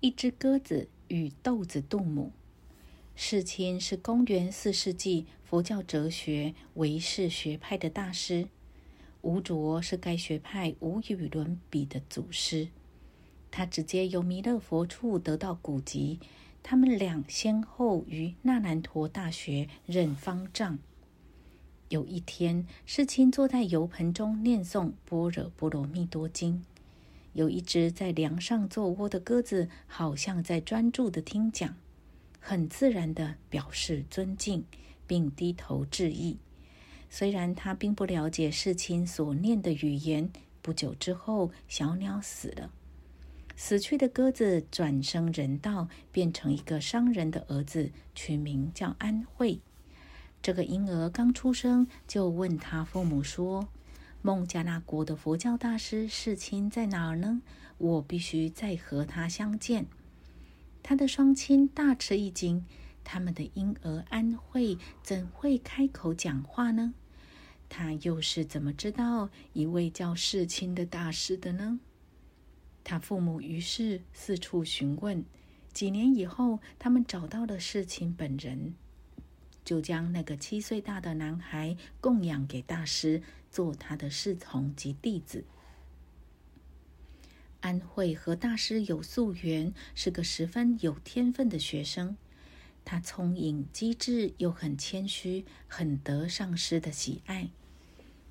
一只鸽子与豆子杜母。世亲是公元四世纪佛教哲学唯识学派的大师，吴卓是该学派无与伦比的祖师。他直接由弥勒佛处得到古籍，他们俩先后于那兰陀大学任方丈。有一天，世亲坐在油盆中念诵《般若波罗蜜多经》，有一只在梁上做窝的鸽子，好像在专注的听讲，很自然的表示尊敬，并低头致意。虽然他并不了解世亲所念的语言。不久之后，小鸟死了。死去的鸽子转生人道，变成一个商人的儿子，取名叫安慧。这个婴儿刚出生，就问他父母说：“孟加拉国的佛教大师世亲在哪儿呢？我必须再和他相见。”他的双亲大吃一惊，他们的婴儿安慧怎会开口讲话呢？他又是怎么知道一位叫世亲的大师的呢？他父母于是四处询问，几年以后，他们找到了世亲本人，就将那个七岁大的男孩供养给大师，做他的侍从及弟子。安慧和大师有宿缘，是个十分有天分的学生。他聪颖机智，又很谦虚，很得上师的喜爱。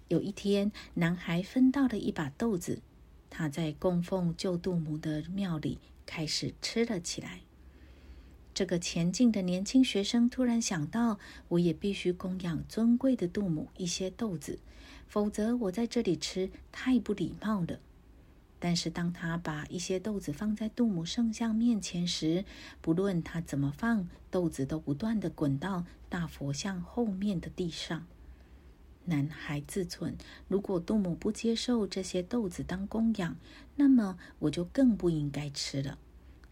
有一天，男孩分到了一把豆子。他在供奉救度母的庙里开始吃了起来。这个前进的年轻学生突然想到，我也必须供养尊贵的杜母一些豆子，否则我在这里吃太不礼貌了。但是当他把一些豆子放在杜母圣像面前时，不论他怎么放，豆子都不断的滚到大佛像后面的地上。男孩自忖：如果杜母不接受这些豆子当供养，那么我就更不应该吃了。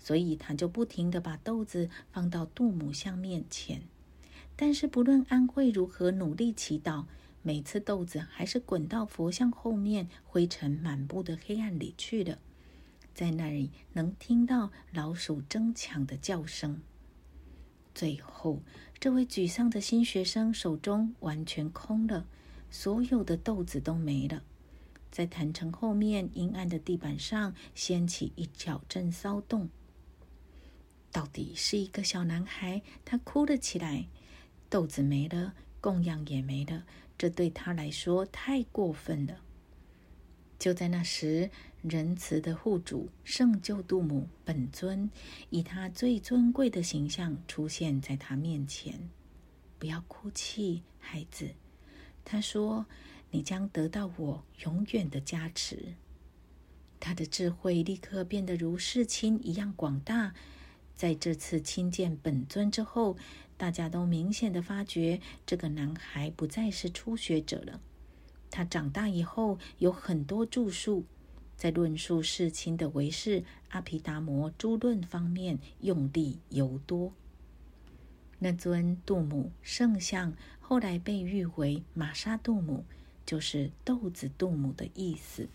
所以他就不停的把豆子放到杜母像面前。但是不论安慧如何努力祈祷，每次豆子还是滚到佛像后面灰尘满布的黑暗里去了。在那里能听到老鼠争抢的叫声。最后，这位沮丧的新学生手中完全空了。所有的豆子都没了，在坛城后面阴暗的地板上掀起一小阵骚动。到底是一个小男孩，他哭了起来。豆子没了，供养也没了，这对他来说太过分了。就在那时，仁慈的护主圣救度母本尊，以他最尊贵的形象出现在他面前。不要哭泣，孩子。他说：“你将得到我永远的加持。”他的智慧立刻变得如世亲一样广大。在这次亲见本尊之后，大家都明显的发觉，这个男孩不再是初学者了。他长大以后有很多著述，在论述世亲的为是阿毗达摩诸论方面用力尤多。那尊杜母圣像。后来被誉为玛莎杜母，就是豆子杜母的意思。